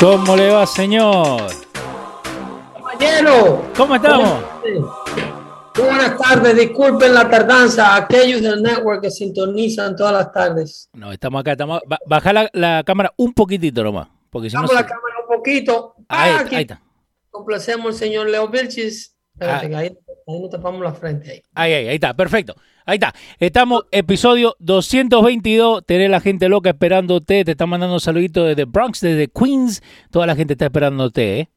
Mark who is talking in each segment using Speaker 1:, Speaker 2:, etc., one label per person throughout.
Speaker 1: ¿Cómo le va, señor?
Speaker 2: Compañero.
Speaker 1: ¿Cómo estamos?
Speaker 2: Buenas tardes, disculpen la tardanza aquellos del network que sintonizan todas las tardes.
Speaker 1: No, estamos acá, estamos. Baja la, cámara un poquitito nomás. Porque si
Speaker 2: Bajamos la cámara un poquito.
Speaker 1: Ahí, ah, ahí está.
Speaker 2: Complacemos al señor Leo Vilchis. Ah. Ahí, ahí nos tapamos la frente. Ahí.
Speaker 1: ahí, ahí, ahí está, perfecto. Ahí está. Estamos, episodio 222. Tenés la gente loca esperándote. Te están mandando saluditos desde Bronx, desde Queens. Toda la gente está esperándote, ¿eh?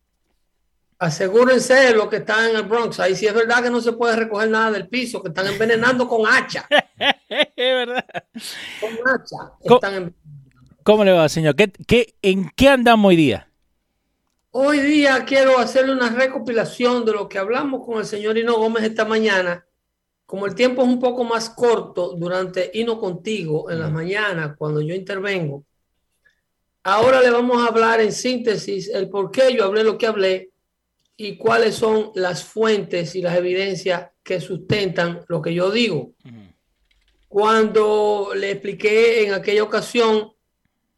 Speaker 2: Asegúrense los que están en el Bronx. Ahí sí es verdad que no se puede recoger nada del piso, que están envenenando con hacha.
Speaker 1: es verdad.
Speaker 2: Con hacha.
Speaker 1: ¿Cómo, le va, señor? ¿Qué, qué, en qué andamos hoy día?
Speaker 2: Hoy día quiero hacerle una recopilación de lo que hablamos con el señor Hino Gómez esta mañana. Como el tiempo es un poco más corto durante Hino Contigo en las mañanas, cuando yo intervengo, ahora le vamos a hablar en síntesis el por qué yo hablé lo que hablé y cuáles son las fuentes y las evidencias que sustentan lo que yo digo. Cuando le expliqué en aquella ocasión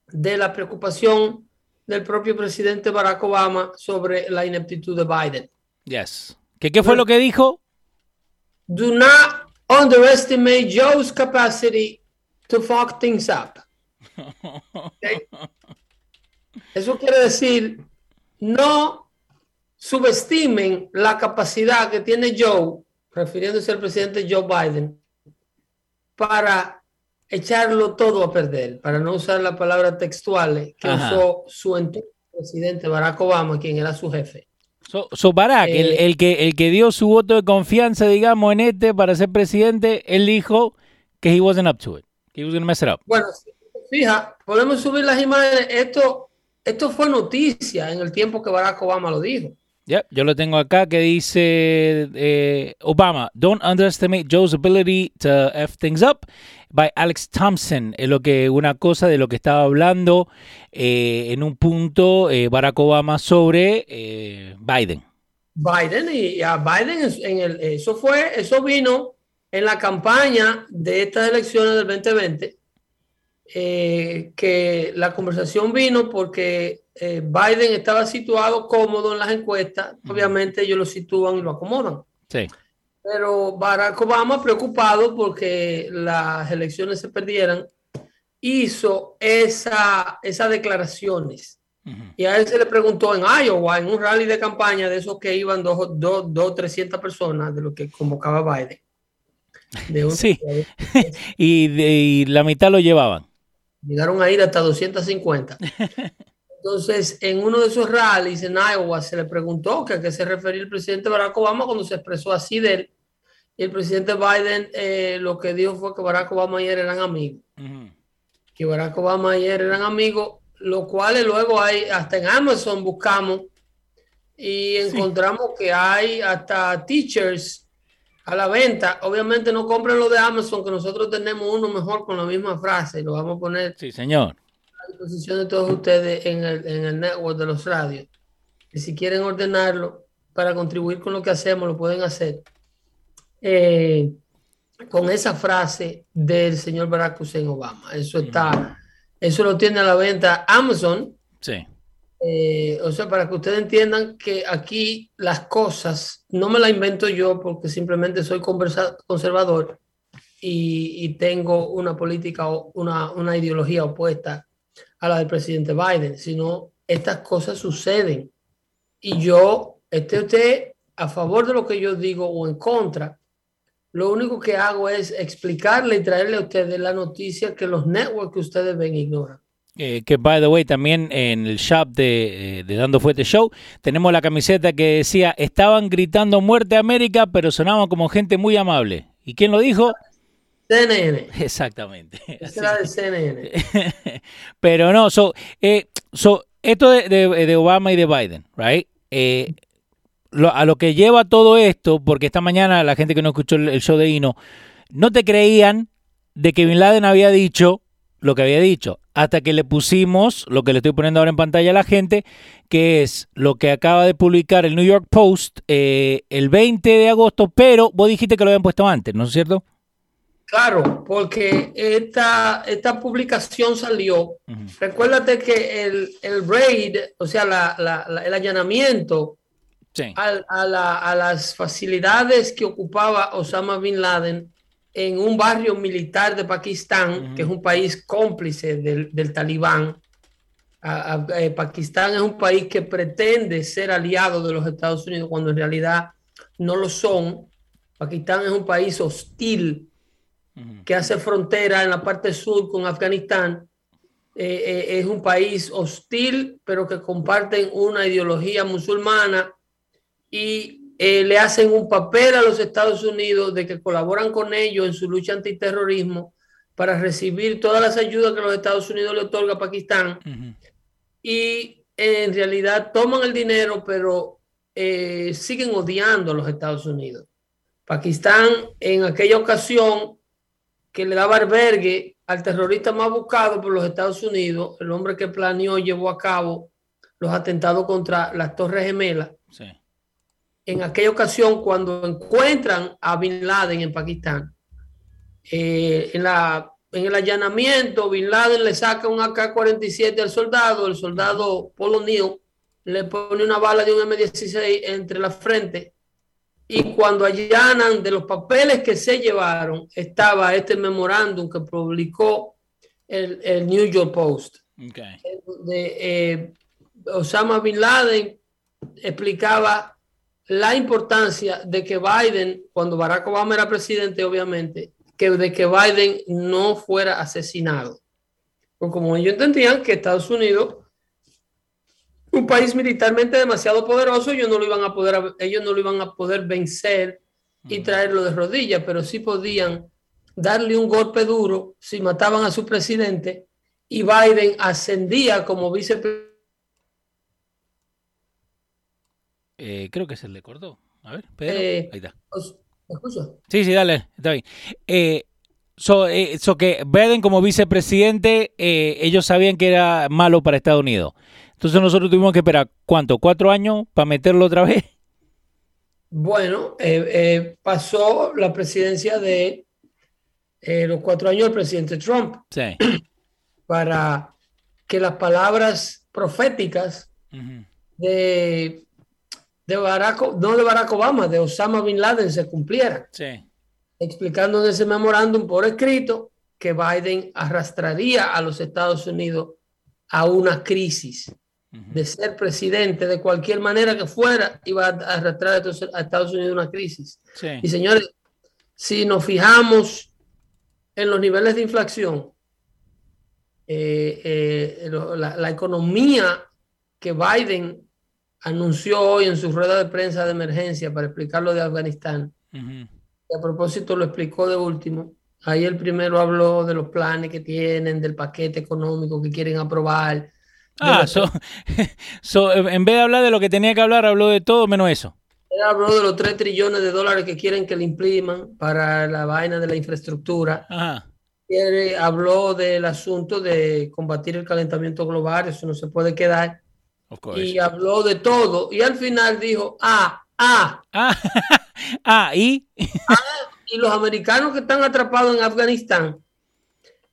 Speaker 2: de la preocupación del propio presidente Barack Obama sobre la ineptitud de Biden.
Speaker 1: Yes. ¿Qué, qué fue lo que dijo?
Speaker 2: do not underestimate Joe's capacity to fuck things up. Eso quiere decir, no subestimen la capacidad que tiene Joe, refiriéndose al presidente Joe Biden, para echarlo todo a perder, para no usar la palabra textual que usó su entonces presidente Barack Obama, quien era su jefe.
Speaker 1: So, Barack, el, eh, que, el que dio su voto de confianza, digamos, en este para ser presidente, él dijo que he wasn't up to it, que he was gonna mess it up.
Speaker 2: Bueno, fija, podemos subir las imágenes. Esto, esto fue noticia en el tiempo que Barack Obama lo dijo.
Speaker 1: Yeah, yo lo tengo acá que dice eh, Obama, don't underestimate Joe's ability to F things up by Alex Thompson. Es lo que una cosa de lo que estaba hablando eh, en un punto eh, Barack Obama sobre Biden.
Speaker 2: Biden y a Biden en el, eso fue, eso vino en la campaña de estas elecciones del 2020, que la conversación vino porque eh, Biden estaba situado cómodo en las encuestas, obviamente ellos lo sitúan y lo acomodan.
Speaker 1: Sí.
Speaker 2: Pero Barack Obama, preocupado porque las elecciones se perdieran, hizo esa, esas declaraciones. Y a él se le preguntó en Iowa, en un rally de campaña de esos que iban dos, dos, dos 300 personas de lo que convocaba Biden.
Speaker 1: sí, y, y la mitad lo llevaban.
Speaker 2: Llegaron a ir hasta 250. Entonces, en uno de esos rallies en Iowa se le preguntó que a qué se refería el presidente Barack Obama cuando se expresó así de él. Y el presidente Biden eh, lo que dijo fue que Barack Obama y él eran amigos. Que Barack Obama y él eran amigos, lo cual luego hay, hasta en Amazon buscamos y encontramos que hay hasta teachers a la venta. Obviamente no compren lo de Amazon, que nosotros tenemos uno mejor con la misma frase. Lo vamos a poner.
Speaker 1: Sí, señor
Speaker 2: disposición de todos ustedes en el, en el network de los radios. Y si quieren ordenarlo para contribuir con lo que hacemos, lo pueden hacer. Eh, con esa frase del señor Barack Hussein Obama. Eso está, eso lo tiene a la venta Amazon.
Speaker 1: Sí.
Speaker 2: Eh, o sea, para que ustedes entiendan que aquí las cosas no me las invento yo porque simplemente soy conservador. y, tengo una política o una, una ideología opuesta a la del presidente Biden, sino estas cosas suceden. Y yo, esté usted a favor de lo que yo digo o en contra, lo único que hago es explicarle y traerle a ustedes la noticia que los networks que ustedes ven ignoran.
Speaker 1: Eh, que, by the way, también en el shop de, eh, de, Dando Fuerte Show tenemos la camiseta que decía, estaban gritando muerte a América, pero sonaban como gente muy amable. ¿Y quién lo dijo?
Speaker 2: CNN.
Speaker 1: Exactamente.
Speaker 2: Esa era de CNN.
Speaker 1: pero no, so, eh, so esto de, de, de, Obama y de Biden, right? Eh, lo, a lo que lleva todo esto, porque esta mañana la gente que no escuchó el, el show de Hino, no te creían de que Bin Laden había dicho lo que había dicho, hasta que le pusimos lo que le estoy poniendo ahora en pantalla a la gente, que es lo que acaba de publicar el New York Post eh, el 20 de agosto, pero vos dijiste que lo habían puesto antes, ¿no es cierto?
Speaker 2: Claro, porque esta, esta publicación salió. Uh -huh. Recuérdate que el, el raid, o sea, la, la, el allanamiento sí. a, a, la, a las facilidades que ocupaba Osama Bin Laden en un barrio militar de Pakistán, uh -huh. que es un país cómplice del, del talibán. A, eh, Pakistán es un país que pretende ser aliado de los Estados Unidos cuando en realidad no lo son. Pakistán es un país hostil uh -huh. que hace frontera en la parte sur con Afganistán. Eh, eh, es un país hostil, pero que comparten una ideología musulmana y eh, le hacen un papel a los Estados Unidos de que colaboran con ellos en su lucha antiterrorismo para recibir todas las ayudas que los Estados Unidos le otorga a Pakistán. Uh -huh. Y en realidad toman el dinero, pero eh, siguen odiando a los Estados Unidos. Pakistán en aquella ocasión que le daba albergue al terrorista más buscado por los Estados Unidos, el hombre que planeó y llevó a cabo los atentados contra las Torres Gemelas. Sí en aquella ocasión cuando encuentran a Bin Laden en Pakistán. Eh, en, la, en el allanamiento, Bin Laden le saca un AK-47 al soldado, el soldado Polo Neal le pone una bala de un M16 entre la frente y cuando allanan de los papeles que se llevaron estaba este memorándum que publicó el, el, New York Post. Okay. De, eh, Osama Bin Laden explicaba la importancia de que Biden, cuando Barack Obama era presidente, obviamente, que de que Biden no fuera asesinado. Porque como ellos entendían que Estados Unidos, un país militarmente demasiado poderoso, ellos no lo iban a poder, ellos no lo iban a poder vencer y traerlo de rodillas, pero sí podían darle un golpe duro si mataban a su presidente y Biden ascendía como vicepresidente
Speaker 1: Eh, creo que se le cortó. A ver, Pedro. Eh, ahí está.
Speaker 2: ¿Me escucha?
Speaker 1: Sí, sí, dale, está bien. Eh, so, eh, so, que Biden como vicepresidente, ellos sabían que era malo para Estados Unidos. Entonces nosotros tuvimos que esperar, ¿cuánto? ¿Cuatro años para meterlo otra vez?
Speaker 2: Bueno, pasó la presidencia de los cuatro años del presidente Trump.
Speaker 1: Sí.
Speaker 2: Para que las palabras proféticas uh -huh. de de Barack, no de Barack Obama, de Osama Bin Laden se cumpliera.
Speaker 1: Sí.
Speaker 2: Explicando en ese memorándum por escrito que Biden arrastraría a los Estados Unidos a una crisis. Uh -huh. De ser presidente de cualquier manera que fuera, iba a arrastrar a Estados Unidos a una crisis.
Speaker 1: Sí.
Speaker 2: Y señores, si nos fijamos en los niveles de inflación, eh, eh, la, la economía que Biden anunció hoy en su rueda de prensa de emergencia para explicar lo de Afganistán. Uh -huh. Y a propósito lo explicó de último. Ahí el primero habló de los planes que tienen, del paquete económico que quieren aprobar.
Speaker 1: Ah, so, so, en vez de hablar de lo que tenía que hablar, habló de todo menos eso.
Speaker 2: Él habló de los 3 trillones de dólares que quieren que le impriman para la vaina de la infraestructura.
Speaker 1: Ajá.
Speaker 2: Él habló del asunto de combatir el calentamiento global, eso no se puede quedar y habló de todo y al final dijo ah ah
Speaker 1: ah, ah y
Speaker 2: ah, y los americanos que están atrapados en Afganistán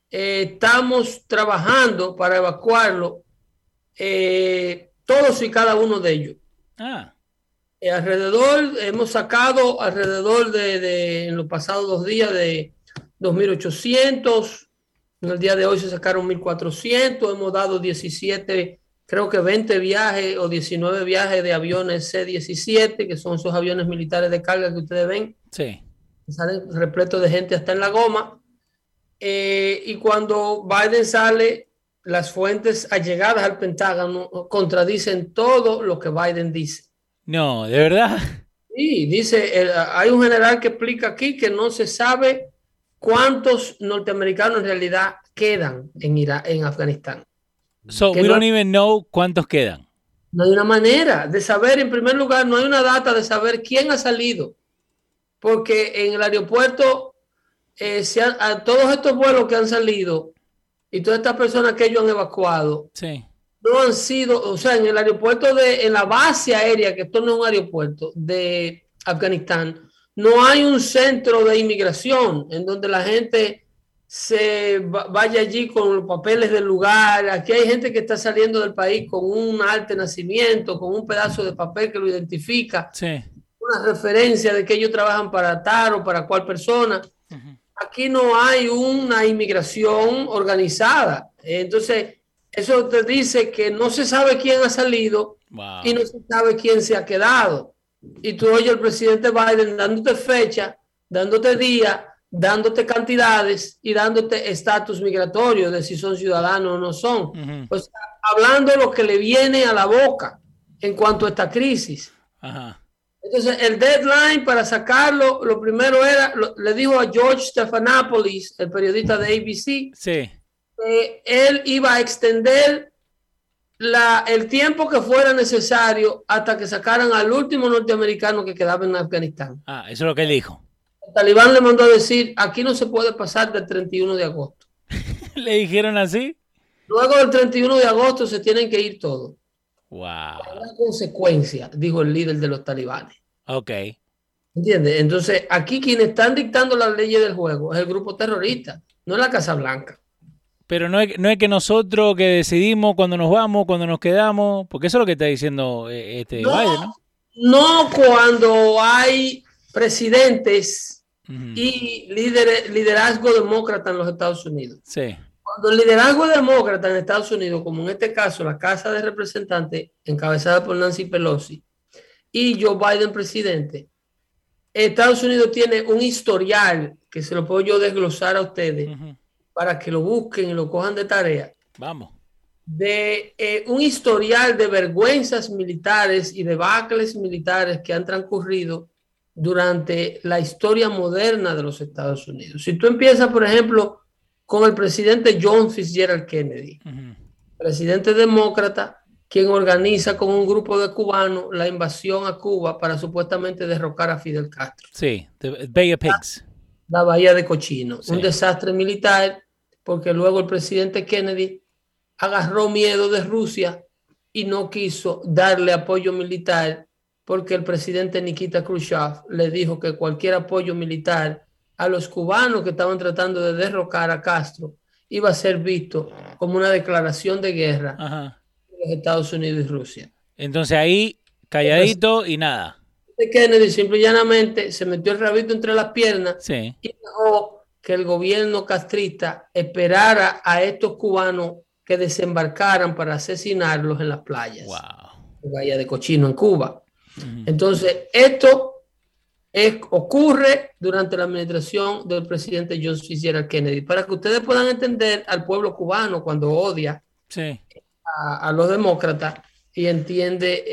Speaker 2: eh, estamos trabajando para evacuarlo eh, todos y cada uno de ellos
Speaker 1: ah.
Speaker 2: eh, alrededor hemos sacado alrededor de, de, en los pasados dos días de 2.800. En el día de hoy se sacaron 1.400. Hemos dado 17, creo que 20 viajes o 19 viajes de aviones C-17, que son esos aviones militares de carga que ustedes ven.
Speaker 1: Sí.
Speaker 2: Salen repletos de gente hasta en la goma. Eh, y cuando Biden sale, las fuentes allegadas al Pentágono contradicen todo lo que Biden dice.
Speaker 1: No, de verdad.
Speaker 2: Sí, dice, el- hay un general que explica aquí que no se sabe cuántos norteamericanos en realidad quedan en, Irak, en Afganistán.
Speaker 1: So, we
Speaker 2: no-
Speaker 1: don't even know cuántos quedan.
Speaker 2: No hay una manera de saber, en primer lugar, no hay una data de saber quién ha salido, porque en el aeropuerto, eh, se han- a todos estos vuelos que han salido y todas estas personas que ellos han evacuado,
Speaker 1: Sí.
Speaker 2: no han sido, o sea, en el aeropuerto de, en la base aérea, que esto no es un aeropuerto de Afganistán, no hay un centro de inmigración en donde la gente se va- vaya allí con los papeles del lugar. Aquí hay gente que está saliendo del país con un arte nacimiento, con un pedazo de papel que lo identifica,
Speaker 1: Sí.
Speaker 2: una referencia de que ellos trabajan para tal o para cual persona. Aquí no hay una inmigración organizada. Entonces, eso te dice que no se sabe quién ha salido
Speaker 1: Wow.
Speaker 2: y no se sabe quién se ha quedado. Y tú oyes al presidente Biden dándote fecha, dándote día, dándote cantidades y dándote estatus migratorio de si son ciudadanos o no son.
Speaker 1: Ujú.
Speaker 2: O sea, hablando lo que le viene a la boca en cuanto a esta crisis.
Speaker 1: Ajá.
Speaker 2: Entonces, el deadline para sacarlo, lo primero era, lo- le dijo a George Stephanopoulos, el periodista de ABC,
Speaker 1: Sí.
Speaker 2: que él iba a extender la, el tiempo que fuera necesario hasta que sacaran al último norteamericano que quedaba en Afganistán.
Speaker 1: Ah, eso es lo que él dijo.
Speaker 2: El talibán le mandó a decir, aquí no se puede pasar del 31 de agosto.
Speaker 1: ¿Le dijeron así?
Speaker 2: Luego del 31 de agosto se tienen que ir todos.
Speaker 1: Wow.
Speaker 2: La consecuencia, dijo el líder de los talibanes.
Speaker 1: Ok.
Speaker 2: ¿Entiendes? Entonces, aquí quienes están dictando las leyes del juego es el grupo terrorista, no es la Casa Blanca.
Speaker 1: Pero no es, no es que nosotros que decidimos cuando nos vamos, cuando nos quedamos, porque eso es lo que está diciendo eh, este
Speaker 2: No.
Speaker 1: Biden, ¿no?
Speaker 2: No cuando hay presidentes y líderes, liderazgo demócrata en los Estados Unidos.
Speaker 1: Sí.
Speaker 2: Cuando el liderazgo demócrata en Estados Unidos, como en este caso la Casa de Representantes, encabezada por Nancy Pelosi, y Joe Biden presidente, Estados Unidos tiene un historial que se lo puedo yo desglosar a ustedes para que lo busquen y lo cojan de tarea,
Speaker 1: Vamos.
Speaker 2: de eh, un historial de vergüenzas militares y debacles militares que han transcurrido durante la historia moderna de los Estados Unidos. Si tú empiezas, por ejemplo, con el presidente John Fitzgerald Kennedy, presidente demócrata, quien organiza con un grupo de cubanos la invasión a Cuba para supuestamente derrocar a Fidel Castro
Speaker 1: Sí. The Bay of Pigs.
Speaker 2: la bahía de Cochino.
Speaker 1: Sí.
Speaker 2: Un desastre militar, porque luego el presidente Kennedy agarró miedo de Rusia y no quiso darle apoyo militar, porque el presidente Nikita Khrushchev le dijo que cualquier apoyo militar a los cubanos que estaban tratando de derrocar a Castro iba a ser visto como una declaración de guerra
Speaker 1: Ajá.
Speaker 2: de los Estados Unidos y Rusia.
Speaker 1: Entonces ahí, calladito y nada.
Speaker 2: Kennedy simple y llanamente se metió el rabito entre las piernas
Speaker 1: Sí.
Speaker 2: y dejó que el gobierno castrista esperara a estos cubanos que desembarcaran para asesinarlos en las playas
Speaker 1: Wow.
Speaker 2: Bahía de Cochino, en Cuba. Entonces, esto es- ocurre durante la administración del presidente John Fitzgerald Kennedy, para que ustedes puedan entender al pueblo cubano cuando odia
Speaker 1: Sí.
Speaker 2: a, a los demócratas y entiende, eh,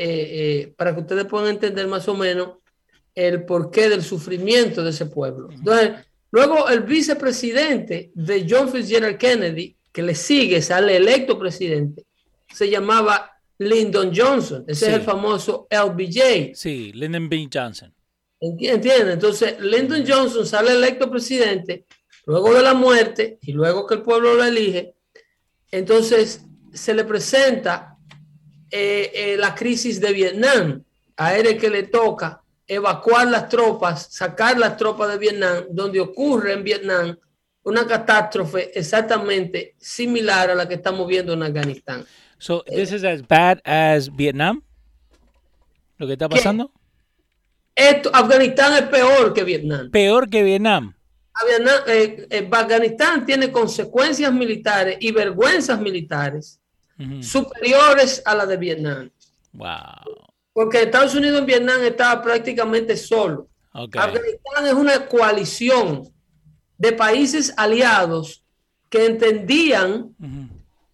Speaker 2: eh, para que ustedes puedan entender más o menos el porqué del sufrimiento de ese pueblo. Entonces, luego el vicepresidente de John Fitzgerald Kennedy, que le sigue, sale electo presidente, se llamaba Lyndon Johnson. Ese
Speaker 1: Sí.
Speaker 2: es el famoso LBJ.
Speaker 1: Sí. Lyndon B. Johnson.
Speaker 2: Enti- ¿Entiendes? Entonces, Lyndon Johnson sale electo presidente luego de la muerte y luego que el pueblo lo elige. Entonces, se le presenta eh, eh, la crisis de Vietnam. A él es que le toca evacuar las tropas, sacar las tropas de Vietnam, donde ocurre en Vietnam una catástrofe exactamente similar a la que estamos viendo en Afganistán.
Speaker 1: So, this is as bad as Vietnam? ¿Lo que está pasando?
Speaker 2: Esto, Afganistán es peor que Vietnam.
Speaker 1: Peor que Vietnam.
Speaker 2: eh, eh, Afganistán tiene consecuencias militares y vergüenzas militares superiores a las de Vietnam.
Speaker 1: Wow.
Speaker 2: Porque Estados Unidos en Vietnam estaba prácticamente solo. Afganistán es una coalición de países aliados que entendían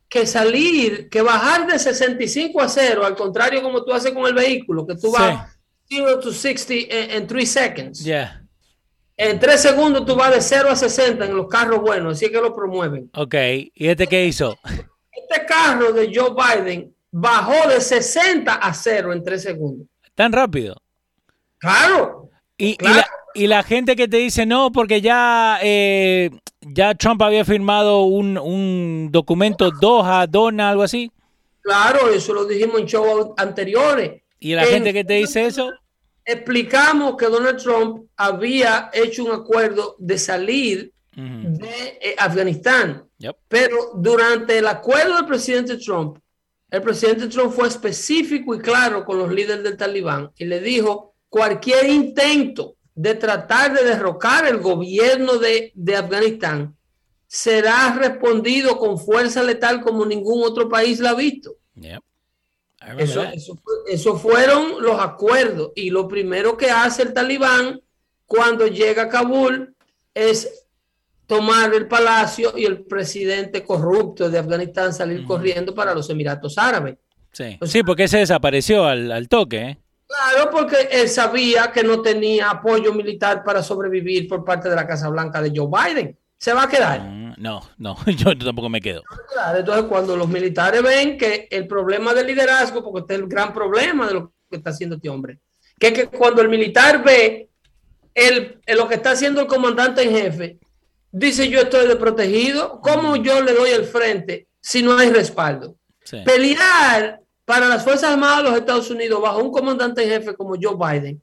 Speaker 2: que salir, que bajar de 65 a 0, al contrario como tú haces con el vehículo, que tú vas 0 to 60 en 3 seconds. En 3 segundos tú vas de 0 a 60 en los carros buenos, así que lo promueven.
Speaker 1: Ok, ¿y este qué hizo?
Speaker 2: Este carro de Joe Biden bajó de 60 a 0 en 3 segundos.
Speaker 1: ¿Tan rápido?
Speaker 2: Claro.
Speaker 1: Y, la, gente que te dice no, porque ya, eh, ya Trump había firmado un, un documento Doha, Dona, algo así.
Speaker 2: Claro, eso lo dijimos en shows anteriores.
Speaker 1: ¿Y la gente que te dice eso?
Speaker 2: Explicamos que Donald Trump había hecho un acuerdo de salir de eh, Afganistán. Pero durante el acuerdo del presidente Trump, el presidente Trump fue específico y claro con los líderes del talibán y le dijo cualquier intento de tratar de derrocar el gobierno de, Afganistán será respondido con fuerza letal como ningún otro país la ha visto. Eso, eso, fueron los acuerdos y lo primero que hace el talibán cuando llega a Kabul es tomar el palacio y el presidente corrupto de Afganistán salir corriendo para los Emiratos Árabes.
Speaker 1: Sí, sí porque se desapareció al, toque. ¿eh?
Speaker 2: Claro, porque él sabía que no tenía apoyo militar para sobrevivir por parte de la Casa Blanca de Joe Biden. ¿Se va a quedar?
Speaker 1: Mm, no, no, yo tampoco me quedo.
Speaker 2: Entonces, cuando los militares ven que el problema del liderazgo, porque este es el gran problema de lo que está haciendo este hombre, que es que cuando el militar ve el, lo que está haciendo el comandante en jefe, dice yo estoy desprotegido, ¿cómo yo le doy el frente si no hay respaldo? Pelear para las Fuerzas Armadas de los Estados Unidos bajo un comandante en jefe como Joe Biden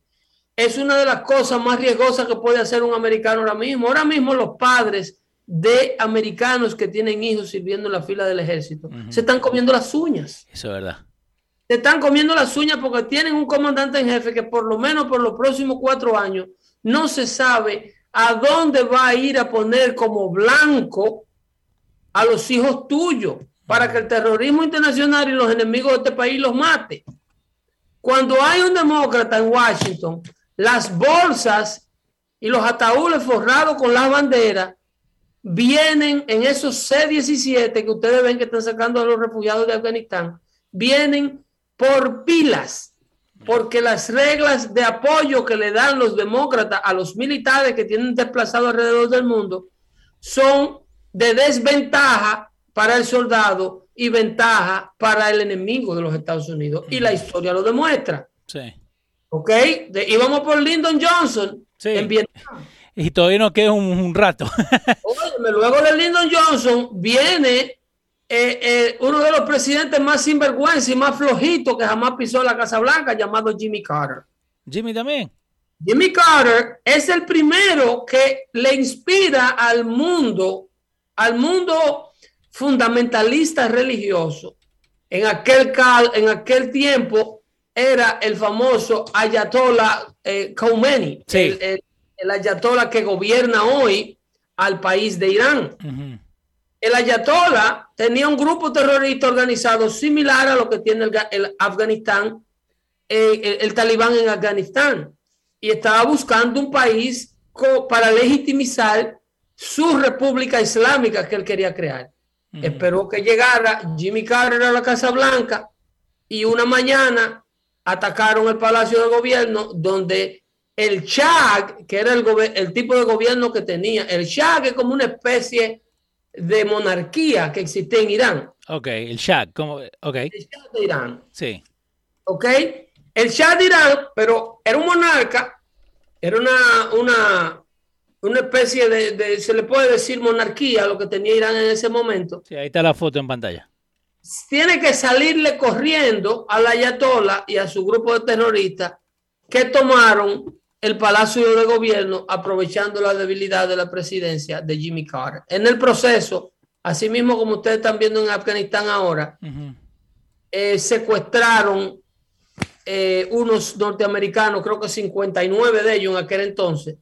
Speaker 2: es una de las cosas más riesgosas que puede hacer un americano ahora mismo. Ahora mismo los padres de americanos que tienen hijos sirviendo en la fila del ejército se están comiendo las uñas.
Speaker 1: Eso es verdad.
Speaker 2: Se están comiendo las uñas porque tienen un comandante en jefe que por lo menos por los próximos cuatro años no se sabe a dónde va a ir a poner como blanco a los hijos tuyos para que el terrorismo internacional y los enemigos de este país los mate. Cuando hay un demócrata en Washington, las bolsas y los ataúdes forrados con las banderas vienen en esos C-17 que ustedes ven que están sacando a los refugiados de Afganistán, vienen por pilas porque las reglas de apoyo que le dan los demócratas a los militares que tienen desplazados alrededor del mundo son de desventaja para el soldado y ventaja para el enemigo de los Estados Unidos. Y la historia lo demuestra.
Speaker 1: Sí.
Speaker 2: ¿Ok? y vamos por Lyndon Johnson en Vietnam.
Speaker 1: Y todavía no queda un, rato.
Speaker 2: luego de Lyndon Johnson viene eh, eh, uno de los presidentes más sinvergüenza y más flojito que jamás pisó la Casa Blanca, llamado Jimmy Carter.
Speaker 1: Jimmy también.
Speaker 2: Jimmy Carter es el primero que le inspira al mundo, al mundo fundamentalista religioso. En aquel, en aquel tiempo era el famoso Ayatollah eh, Khomeini, el, Ayatollah que gobierna hoy al país de Irán el Ayatollah tenía un grupo terrorista organizado similar a lo que tiene el, Afganistán, eh, el, talibán en Afganistán, y estaba buscando un país para legitimizar su república islámica que él quería crear. Esperó que llegara Jimmy Carter a la Casa Blanca y una mañana atacaron el Palacio de Gobierno donde el Shah, que era el, el tipo de gobierno que tenía, el Shah es como una especie de monarquía que existe en Irán.
Speaker 1: Ok, el Shah, ¿cómo? Ok. El
Speaker 2: Shah de Irán.
Speaker 1: Sí.
Speaker 2: Ok, el Shah de Irán, pero era un monarca, era una, una, una especie de, se le puede decir monarquía, lo que tenía Irán en ese momento.
Speaker 1: Sí, ahí está la foto en pantalla.
Speaker 2: Tiene que salirle corriendo a la Ayatollah y a su grupo de terroristas que tomaron el Palacio de Gobierno aprovechando la debilidad de la presidencia de Jimmy Carter. En el proceso, así mismo como ustedes están viendo en Afganistán ahora, eh, secuestraron eh, unos norteamericanos, creo que 59 de ellos en aquel entonces,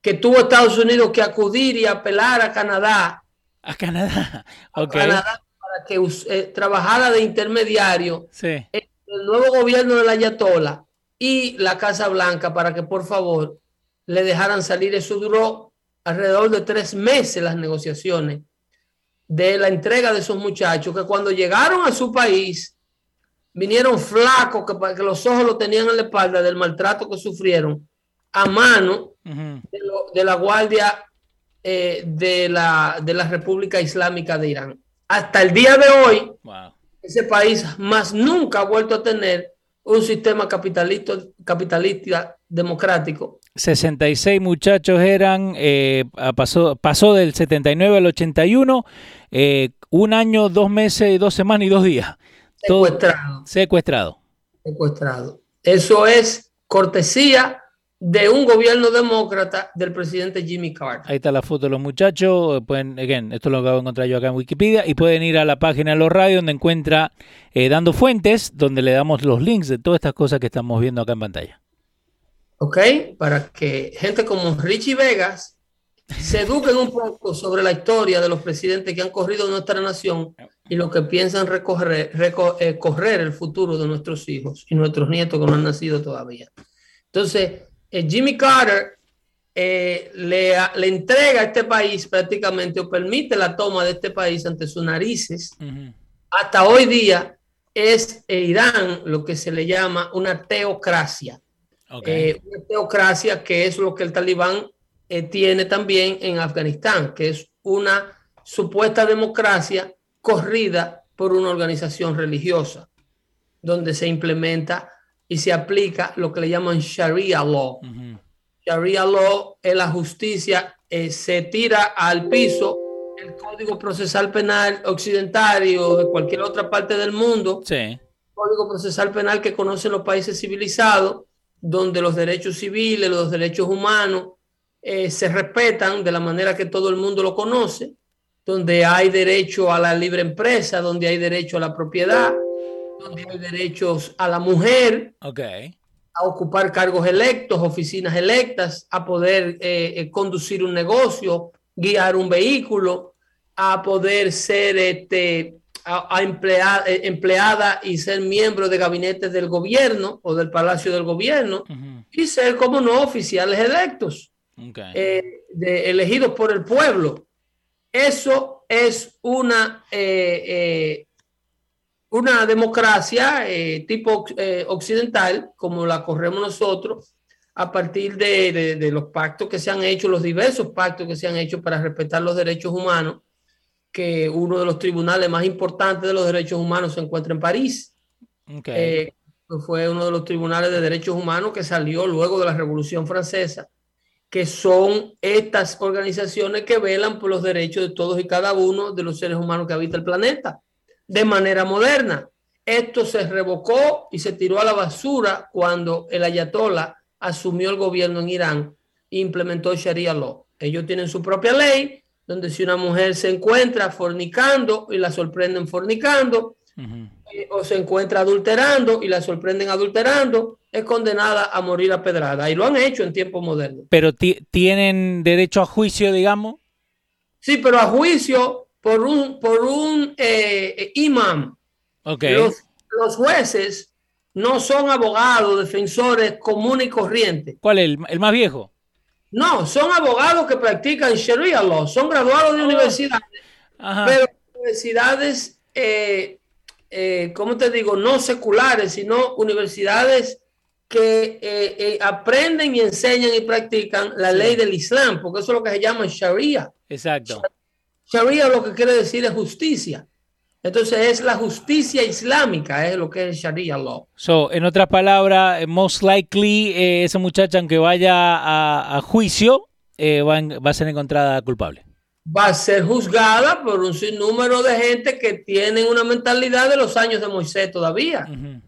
Speaker 2: que tuvo Estados Unidos que acudir y apelar a Canadá.
Speaker 1: A Canadá, ok.
Speaker 2: A Canadá para que eh, trabajara de intermediario
Speaker 1: sí.
Speaker 2: el nuevo gobierno de la Ayatola y la Casa Blanca para que por favor le dejaran salir. Eso duró alrededor de tres meses las negociaciones de la entrega de esos muchachos que cuando llegaron a su país vinieron flacos que, que los ojos lo tenían en la espalda del maltrato que sufrieron a mano uh -huh. de, lo, de, la Guardia eh, de, la, de la República Islámica de Irán. Hasta el día de hoy,
Speaker 1: wow.
Speaker 2: ese país más nunca ha vuelto a tener un sistema capitalista, capitalista democrático.
Speaker 1: 66 muchachos eran, eh, pasó, pasó del 79 al 81, eh, un año, dos meses, dos semanas y dos días.
Speaker 2: Secuestrado.
Speaker 1: Todo secuestrado.
Speaker 2: Secuestrado. Eso es cortesía de un gobierno demócrata del presidente Jimmy Carter.
Speaker 1: Ahí está la foto de los muchachos. Pueden, again, esto lo acabo de encontrar yo acá en Wikipedia. Y pueden ir a la página de los radios donde encuentra eh, Dando Fuentes, donde le damos los links de todas estas cosas que estamos viendo acá en pantalla.
Speaker 2: Ok, para que gente como Richie Vegas se eduquen un poco sobre la historia de los presidentes que han corrido nuestra nación y lo que piensan recorrer, reco eh, el futuro de nuestros hijos y nuestros nietos que no han nacido todavía. Entonces, eh, Jimmy Carter eh, le, le, entrega a este país prácticamente o permite la toma de este país ante sus narices. Uh -huh. Hasta hoy día es Irán lo que se le llama una teocracia.
Speaker 1: Okay.
Speaker 2: Eh, una teocracia que es lo que el talibán eh, tiene también en Afganistán, que es una supuesta democracia corrida por una organización religiosa, donde se implementa y se aplica lo que le llaman Sharia law. Uh -huh. Sharia law es la justicia, eh, se tira al piso el Código Procesal Penal occidental o de cualquier otra parte del mundo.
Speaker 1: Sí.
Speaker 2: Código Procesal Penal que conocen los países civilizados, donde los derechos civiles, los derechos humanos eh, se respetan de la manera que todo el mundo lo conoce, donde hay derecho a la libre empresa, donde hay derecho a la propiedad derechos a la mujer,
Speaker 1: okay.
Speaker 2: a ocupar cargos electos, oficinas electas, a poder eh, eh, conducir un negocio, guiar un vehículo, a poder ser este, a, a empleada, eh, empleada, y ser miembro de gabinetes del gobierno o del palacio del gobierno
Speaker 1: uh -huh.
Speaker 2: y ser como no oficiales electos,
Speaker 1: okay.
Speaker 2: Eh, de, elegidos por el pueblo. Eso es una eh, una democracia eh, tipo eh, occidental, como la corremos nosotros, a partir de, de, de, los pactos que se han hecho, los diversos pactos que se han hecho para respetar los derechos humanos, que uno de los tribunales más importantes de los derechos humanos se encuentra en París.
Speaker 1: Okay.
Speaker 2: Eh, fue uno de los tribunales de derechos humanos que salió luego de la Revolución Francesa, que son estas organizaciones que velan por los derechos de todos y cada uno de los seres humanos que habita el planeta de manera moderna. Esto se revocó y se tiró a la basura cuando el ayatollah asumió el gobierno en Irán e implementó Sharia law. Ellos tienen su propia ley, donde si una mujer se encuentra fornicando y la sorprenden fornicando, uh -huh. eh, o se encuentra adulterando y la sorprenden adulterando, es condenada a morir a pedrada. Y lo han hecho en tiempos modernos.
Speaker 1: Pero tienen derecho a juicio, digamos.
Speaker 2: Sí, pero a juicio por un, por un eh, imam.
Speaker 1: Okay.
Speaker 2: Los, los, jueces no son abogados, defensores comunes y corrientes.
Speaker 1: ¿Cuál es el, el, más viejo?
Speaker 2: No, son abogados que practican Sharia law, son graduados de oh. universidades,
Speaker 1: Ajá.
Speaker 2: pero universidades, eh, eh, ¿cómo te digo? No seculares, sino universidades que eh, aprenden y enseñan y practican la sí. ley del Islam, porque eso es lo que se llama Sharia.
Speaker 1: Exacto.
Speaker 2: Sharia lo que quiere decir es justicia. Entonces es la justicia islámica, es lo que es Sharia law.
Speaker 1: So, en otras palabras, most likely eh, esa muchacha, aunque vaya a, a juicio, eh, va, en, va, a ser encontrada culpable.
Speaker 2: Va a ser juzgada por un sinnúmero de gente que tienen una mentalidad de los años de Moisés todavía. Uh -huh.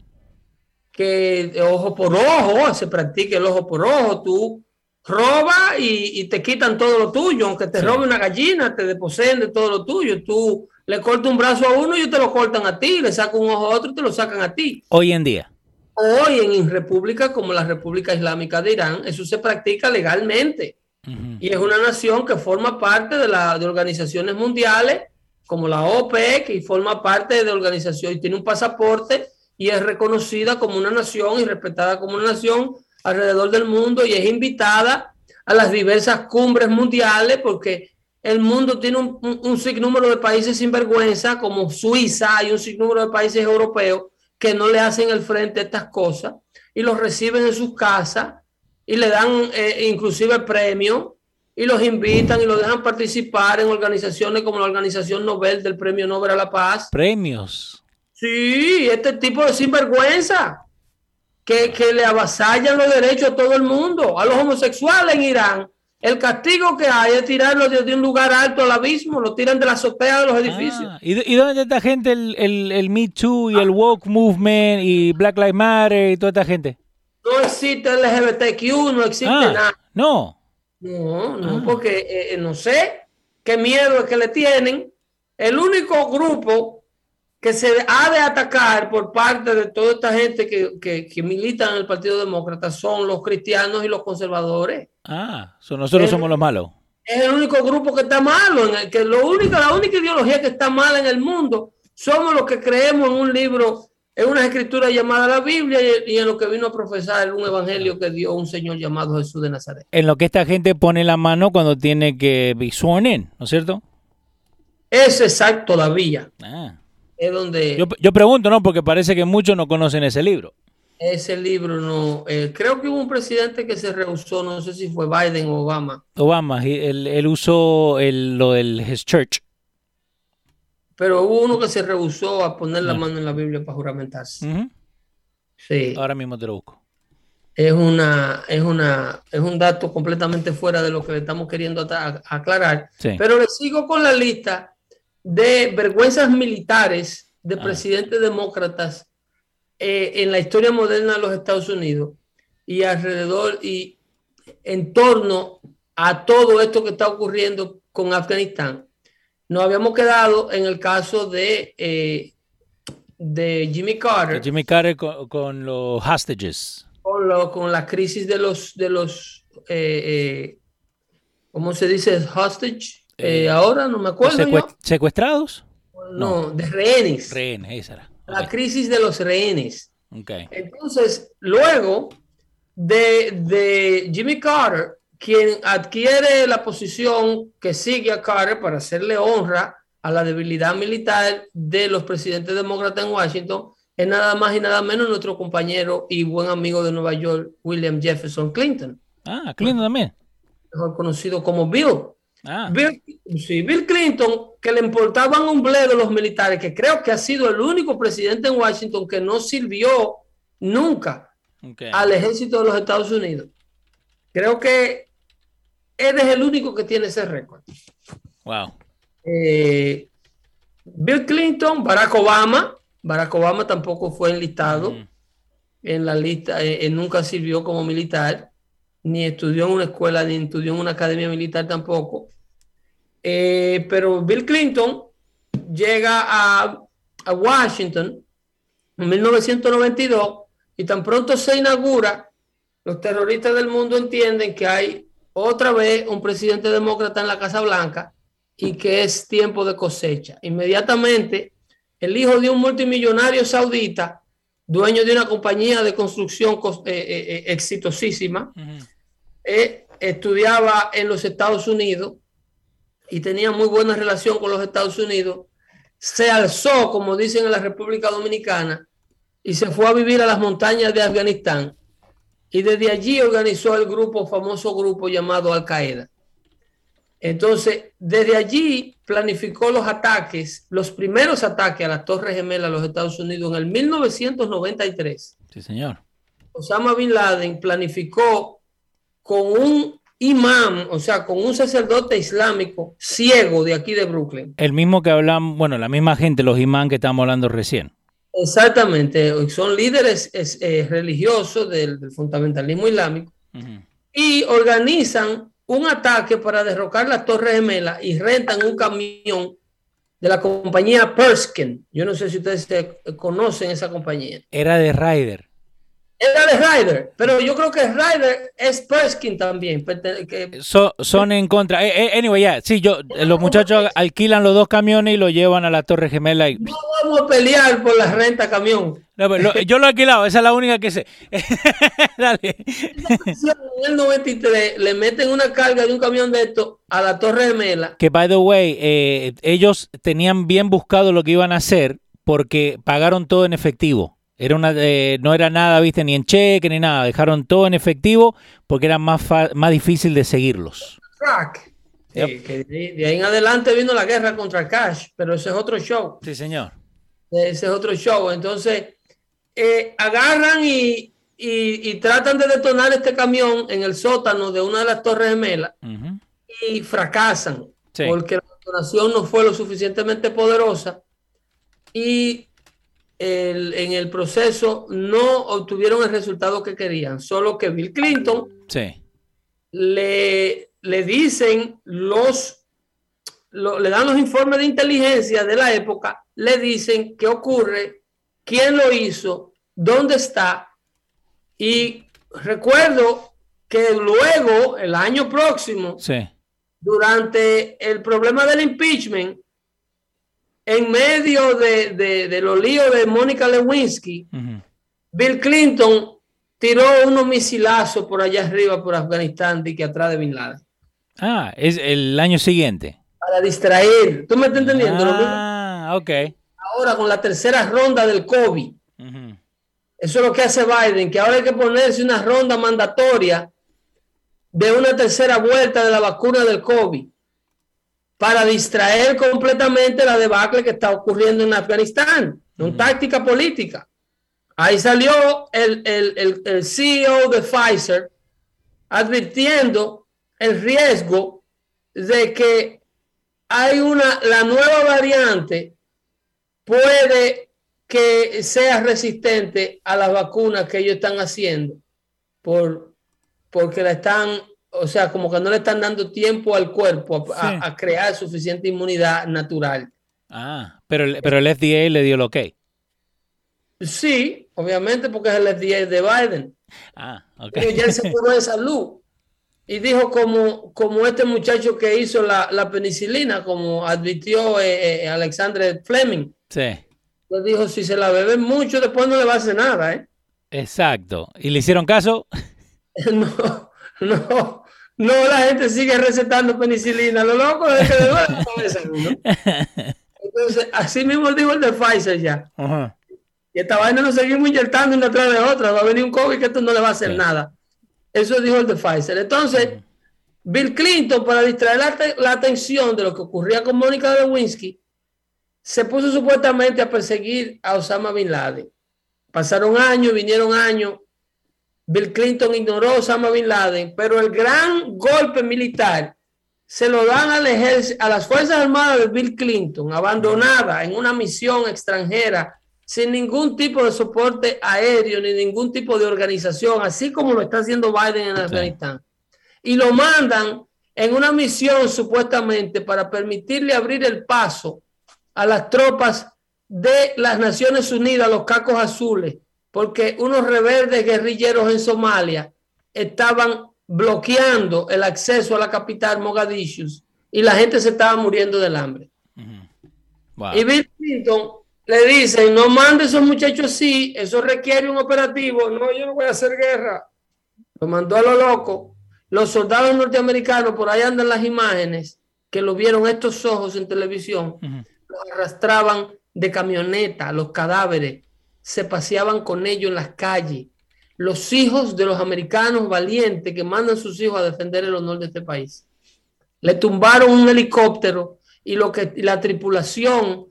Speaker 2: Que ojo por ojo, se practique el ojo por ojo, tú roba y, y, te quitan todo lo tuyo, aunque te sí. robe una gallina, te deposeen de todo lo tuyo, tú le cortas un brazo a uno y te lo cortan a ti, le sacan un ojo a otro y te lo sacan a ti.
Speaker 1: Hoy en día.
Speaker 2: Hoy en repúblicas como la República Islámica de Irán, eso se practica legalmente. Y es una nación que forma parte de, la, de organizaciones mundiales como la OPEC y forma parte de organización y tiene un pasaporte y es reconocida como una nación y respetada como una nación alrededor del mundo y es invitada a las diversas cumbres mundiales porque el mundo tiene un, un, sinnúmero de países sin vergüenza como Suiza y un sinnúmero de países europeos que no le hacen el frente a estas cosas y los reciben en sus casas y le dan eh, inclusive premios y los invitan y los dejan participar en organizaciones como la Organización Nobel del Premio Nobel a la Paz.
Speaker 1: Premios.
Speaker 2: Sí, este tipo de sinvergüenza que, que le avasallan los derechos a todo el mundo, a los homosexuales en Irán. El castigo que hay es tirarlos de, un lugar alto al abismo, lo tiran de la azotea de los edificios. Ah,
Speaker 1: ¿y, dónde está esta gente, el, el, el Me Too y el Woke Movement y Black Lives Matter y toda esta gente?
Speaker 2: No existe LGBTQ, no existe ah, nada.
Speaker 1: No.
Speaker 2: No, no, ah. porque eh, eh, no sé qué miedo es que le tienen. El único grupo que se ha de atacar por parte de toda esta gente que, que, milita en el Partido Demócrata son los cristianos y los conservadores.
Speaker 1: Ah, nosotros somos los malos.
Speaker 2: Es el único grupo que está malo, en el que lo único, la única ideología que está mala en el mundo somos los que creemos en un libro es una escritura llamada la Biblia y, en lo que vino a profesar un evangelio que dio un señor llamado Jesús de Nazaret.
Speaker 1: En lo que esta gente pone la mano cuando tiene que be ¿no es cierto?
Speaker 2: Es exacto todavía. Ah. Es donde...
Speaker 1: Yo, pregunto, ¿no? Porque parece que muchos no conocen ese libro.
Speaker 2: Ese libro no. Eh, creo que hubo un presidente que se rehusó, no sé si fue Biden o Obama.
Speaker 1: Obama, él, usó lo del His Church.
Speaker 2: Pero hubo uno que se rehusó a poner la mano en la Biblia para juramentarse.
Speaker 1: Sí. Ahora mismo te lo busco.
Speaker 2: Es una, es una, es un dato completamente fuera de lo que le estamos queriendo aclarar. Pero le sigo con la lista de vergüenzas militares de ah. presidentes demócratas eh, en la historia moderna de los Estados Unidos y alrededor y en torno a todo esto que está ocurriendo con Afganistán. Nos habíamos quedado en el caso de, eh, de Jimmy Carter.
Speaker 1: Jimmy Carter con, los hostages.
Speaker 2: Con, con, la crisis de los, de los eh, eh, ¿cómo se dice? Hostage. Ahora no me acuerdo.
Speaker 1: ¿Secuestrados?
Speaker 2: No, de rehenes.
Speaker 1: Rehenes, esa era.
Speaker 2: La crisis de los rehenes. Okay. Entonces, luego de, de Jimmy Carter, quien adquiere la posición que sigue a Carter para hacerle honra a la debilidad militar de los presidentes demócratas en Washington es nada más y nada menos nuestro compañero y buen amigo de Nueva York, William Jefferson Clinton.
Speaker 1: Ah, Clinton también.
Speaker 2: Mejor conocido como Bill. Ah. Bill, sí, Bill Clinton, que le importaban un bledo los militares, que creo que ha sido el único presidente en Washington que no sirvió nunca al ejército de los Estados Unidos. Creo que él es el único que tiene ese récord.
Speaker 1: Wow.
Speaker 2: Eh, Bill Clinton, Barack Obama. Barack Obama tampoco fue enlistado en la lista, eh, él nunca sirvió como militar, ni estudió en una escuela, ni estudió en una academia militar tampoco. Eh, pero Bill Clinton llega a, Washington en 1992 y tan pronto se inaugura, los terroristas del mundo entienden que hay otra vez un presidente demócrata en la Casa Blanca y que es tiempo de cosecha. Inmediatamente, el hijo de un multimillonario saudita, dueño de una compañía de construcción eh, eh, eh, estudiaba en los Estados Unidos y tenía muy buena relación con los Estados Unidos, se alzó, como dicen en la República Dominicana, y se fue a vivir a las montañas de Afganistán y desde allí organizó el grupo, famoso grupo llamado Al Qaeda. Entonces, desde allí planificó los ataques, los primeros ataques a la Torre Gemela de los Estados Unidos en el 1993.
Speaker 1: Sí, señor.
Speaker 2: Osama Bin Laden planificó con un imán, o sea, con un sacerdote islámico ciego de aquí de Brooklyn.
Speaker 1: El mismo que hablan, bueno, la misma gente, los imán que estamos hablando recién.
Speaker 2: Exactamente, son líderes eh, religiosos del, fundamentalismo islámico y organizan un ataque para derrocar la Torre Gemela y rentan un camión de la compañía Perskin. Yo no sé si ustedes conocen esa compañía.
Speaker 1: Era de Ryder.
Speaker 2: Era de Ryder, pero yo creo que Ryder es Perskin también.
Speaker 1: son en contra. Eh, eh, anyway, ya, sí, yo, los muchachos alquilan los dos camiones y lo llevan a la Torre Gemela. Y...
Speaker 2: No vamos a pelear por la renta camión.
Speaker 1: yo lo he alquilado, esa es la única que sé.
Speaker 2: Dale. En el 93 le meten una carga de un camión de esto a la Torre Gemela.
Speaker 1: Que, by the way, eh, ellos tenían bien buscado lo que iban a hacer porque pagaron todo en efectivo. Era una, eh, no era nada, viste, ni en cheque ni nada. Dejaron todo en efectivo porque era más, más difícil de seguirlos.
Speaker 2: de, ahí en adelante vino la guerra contra el cash, pero ese es otro show.
Speaker 1: Sí, señor.
Speaker 2: Ese es otro show. Entonces, eh, agarran y, y, tratan de detonar este camión en el sótano de una de las torres gemelas y fracasan porque la detonación no fue lo suficientemente poderosa y en el proceso no obtuvieron el resultado que querían, solo que Bill Clinton le, le dicen los, le dan los informes de inteligencia de la época, le dicen qué ocurre, quién lo hizo, dónde está. Y recuerdo que luego, el año próximo, durante el problema del impeachment, en medio de, de, los líos de Mónica Lewinsky, Bill Clinton tiró unos misilazos por allá arriba, por Afganistán, y que atrás de Bin Laden.
Speaker 1: Ah, es el año siguiente.
Speaker 2: Para distraer. ¿Tú me estás entendiendo?
Speaker 1: Ah, ok.
Speaker 2: Ahora con la tercera ronda del COVID. Eso es lo que hace Biden, que ahora hay que ponerse una ronda mandatoria de una tercera vuelta de la vacuna del COVID para distraer completamente la debacle que está ocurriendo en Afganistán, una táctica política. Ahí salió el, el, CEO de Pfizer advirtiendo el riesgo de que hay una, la nueva variante puede que sea resistente a las vacunas que ellos están haciendo por, porque la están o sea, como que no le están dando tiempo al cuerpo a, crear suficiente inmunidad natural.
Speaker 1: Ah, pero, pero el FDA le dio el ok.
Speaker 2: Sí, obviamente porque es el FDA de Biden.
Speaker 1: Ah, ok.
Speaker 2: Pero ya se curó de salud. Y dijo como, como este muchacho que hizo la, penicilina, como advirtió eh, eh, Alexander Fleming.
Speaker 1: Sí.
Speaker 2: Le dijo, si se la bebe mucho, después no le va a hacer nada, ¿eh?
Speaker 1: Exacto. ¿Y le hicieron caso?
Speaker 2: no, no. No, la gente sigue recetando penicilina. Lo loco es que duele la cabeza. Entonces, así mismo dijo el de Pfizer ya. Y esta vaina nos seguimos inyectando una tras de otra. Va a venir un COVID que esto no le va a hacer nada. Eso dijo el de Pfizer. Entonces, Bill Clinton, para distraer la, atención de lo que ocurría con Mónica Lewinsky, se puso supuestamente a perseguir a Osama Bin Laden. Pasaron años, vinieron años, Bill Clinton ignoró a Osama Bin Laden, pero el gran golpe militar se lo dan al a las Fuerzas Armadas de Bill Clinton, abandonada en una misión extranjera, sin ningún tipo de soporte aéreo ni ningún tipo de organización, así como lo está haciendo Biden en Afganistán. Y lo mandan en una misión supuestamente para permitirle abrir el paso a las tropas de las Naciones Unidas, los cacos azules, porque unos rebeldes guerrilleros en Somalia estaban bloqueando el acceso a la capital Mogadishu y la gente se estaba muriendo del hambre. Y Bill Clinton le dice, no mande esos muchachos así, eso requiere un operativo, no, yo no voy a hacer guerra. Lo mandó a lo loco. Los soldados norteamericanos, por ahí andan las imágenes, que lo vieron estos ojos en televisión, lo arrastraban de camioneta, los cadáveres, se paseaban con ellos en las calles. Los hijos de los americanos valientes que mandan sus hijos a defender el honor de este país. Le tumbaron un helicóptero y lo que la tripulación